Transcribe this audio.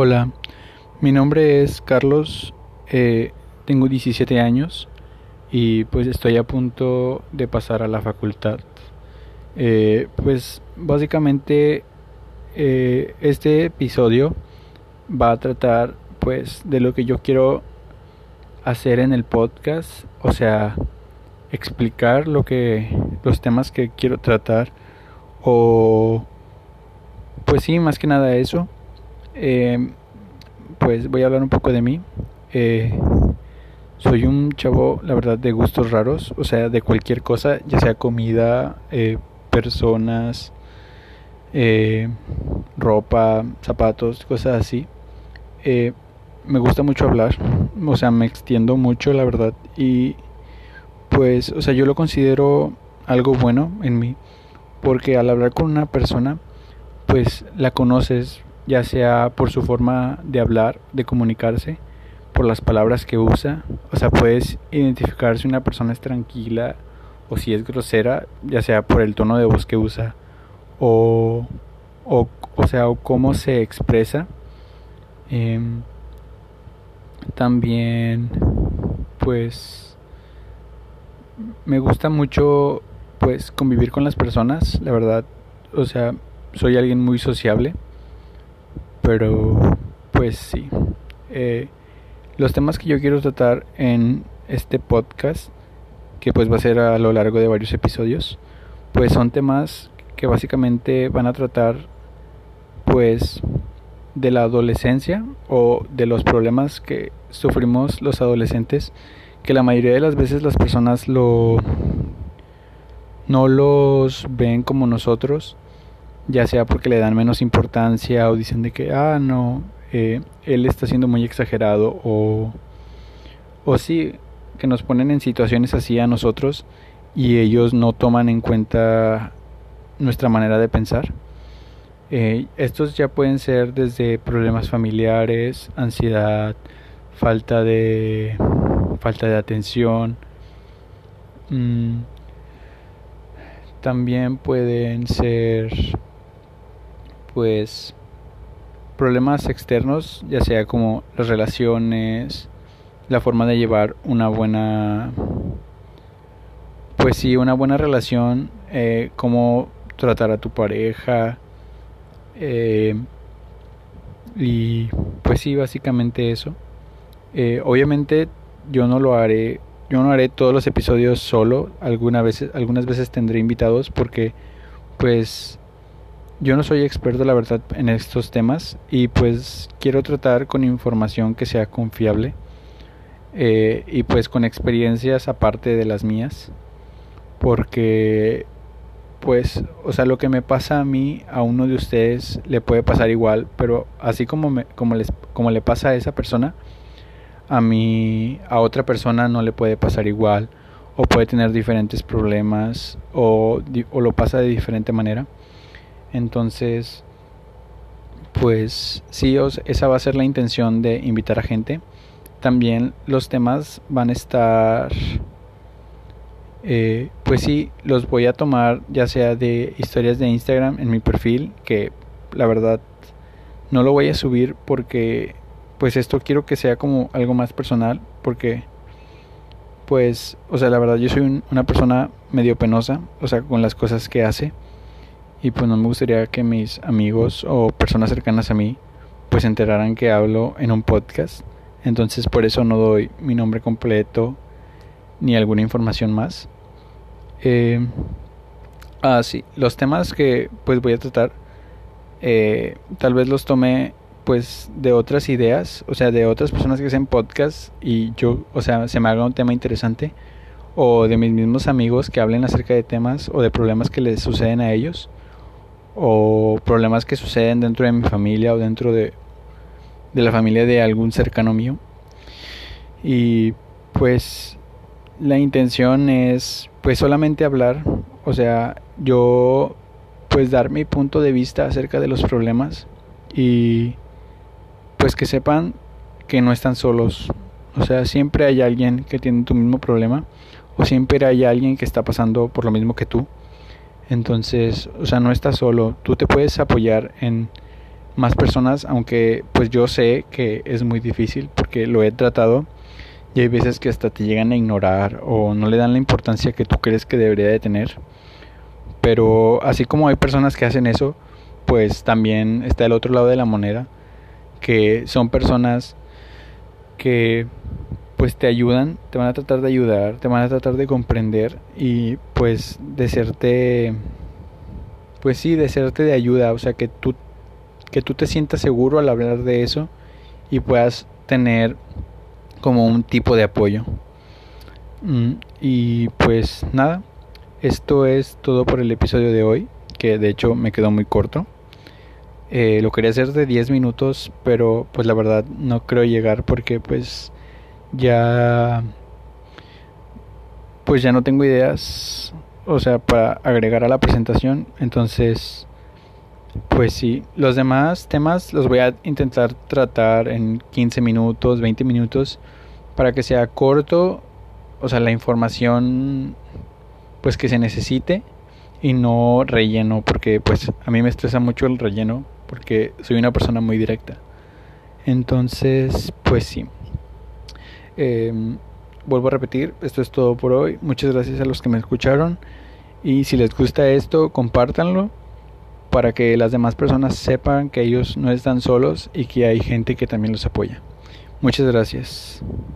Hola, mi nombre es Carlos, eh, tengo 17 años y pues estoy a punto de pasar a la facultad. Eh, pues básicamente eh, este episodio va a tratar pues de lo que yo quiero hacer en el podcast, o sea, explicar lo que los temas que quiero tratar o pues sí, más que nada eso. Eh, pues voy a hablar un poco de mí. Eh, soy un chavo, la verdad, de gustos raros, o sea, de cualquier cosa, ya sea comida, eh, personas, eh, ropa, zapatos, cosas así. Eh, me gusta mucho hablar, o sea, me extiendo mucho, la verdad, y pues, o sea, yo lo considero algo bueno en mí, porque al hablar con una persona, pues la conoces, ya sea por su forma de hablar, de comunicarse, por las palabras que usa, o sea, puedes identificar si una persona es tranquila o si es grosera, ya sea por el tono de voz que usa o, o, o sea, o cómo se expresa. Eh, también, pues, me gusta mucho, pues, convivir con las personas, la verdad, o sea, soy alguien muy sociable, pero, pues, sí. Eh, los temas que yo quiero tratar en este podcast, que pues va a ser a lo largo de varios episodios, pues son temas que básicamente van a tratar pues de la adolescencia o de los problemas que sufrimos los adolescentes que la mayoría de las veces las personas lo no los ven como nosotros ya sea porque le dan menos importancia o dicen de que ah no eh, él está siendo muy exagerado o o sí que nos ponen en situaciones así a nosotros y ellos no toman en cuenta nuestra manera de pensar eh, estos ya pueden ser desde problemas familiares, ansiedad, falta de falta de atención. Mm, también pueden ser pues problemas externos, ya sea como las relaciones, la forma de llevar una buena pues sí, una buena relación, eh, cómo tratar a tu pareja, eh, y pues sí, básicamente eso. Eh, obviamente yo no lo haré, yo no haré todos los episodios solo. Algunas veces, algunas veces tendré invitados porque pues yo no soy experto la verdad en estos temas y pues quiero tratar con información que sea confiable eh, y pues con experiencias aparte de las mías porque pues, o sea, lo que me pasa a mí, a uno de ustedes le puede pasar igual, pero así como, me, como, les, como le pasa a esa persona, a mí, a otra persona no le puede pasar igual, o puede tener diferentes problemas, o, o lo pasa de diferente manera. Entonces, pues sí, esa va a ser la intención de invitar a gente. También los temas van a estar eh, pues sí, los voy a tomar ya sea de historias de Instagram en mi perfil, que la verdad no lo voy a subir porque pues esto quiero que sea como algo más personal, porque pues, o sea, la verdad yo soy una persona medio penosa, o sea, con las cosas que hace, y pues no me gustaría que mis amigos o personas cercanas a mí pues enteraran que hablo en un podcast, entonces por eso no doy mi nombre completo ni alguna información más. Eh, ah, sí, los temas que pues voy a tratar, eh, tal vez los tomé pues de otras ideas, o sea, de otras personas que hacen podcast y yo, o sea, se me haga un tema interesante, o de mis mismos amigos que hablen acerca de temas o de problemas que les suceden a ellos, o problemas que suceden dentro de mi familia o dentro de, de la familia de algún cercano mío. Y pues la intención es pues solamente hablar, o sea, yo pues dar mi punto de vista acerca de los problemas y pues que sepan que no están solos. O sea, siempre hay alguien que tiene tu mismo problema o siempre hay alguien que está pasando por lo mismo que tú. Entonces, o sea, no estás solo, tú te puedes apoyar en más personas, aunque pues yo sé que es muy difícil porque lo he tratado y hay veces que hasta te llegan a ignorar o no le dan la importancia que tú crees que debería de tener. Pero así como hay personas que hacen eso, pues también está el otro lado de la moneda, que son personas que pues te ayudan, te van a tratar de ayudar, te van a tratar de comprender y pues de serte pues sí, de serte de ayuda, o sea, que tú que tú te sientas seguro al hablar de eso y puedas tener como un tipo de apoyo. Mm, y pues nada, esto es todo por el episodio de hoy, que de hecho me quedó muy corto. Eh, lo quería hacer de 10 minutos, pero pues la verdad no creo llegar porque pues ya pues ya no tengo ideas, o sea, para agregar a la presentación, entonces pues sí, los demás temas los voy a intentar tratar en 15 minutos, 20 minutos, para que sea corto, o sea, la información pues que se necesite y no relleno, porque pues a mí me estresa mucho el relleno, porque soy una persona muy directa. Entonces, pues sí. Em, vuelvo a repetir, esto es todo por hoy. Muchas gracias a los que me escucharon. Y si les gusta esto, compártanlo para que las demás personas sepan que ellos no están solos y que hay gente que también los apoya. Muchas gracias.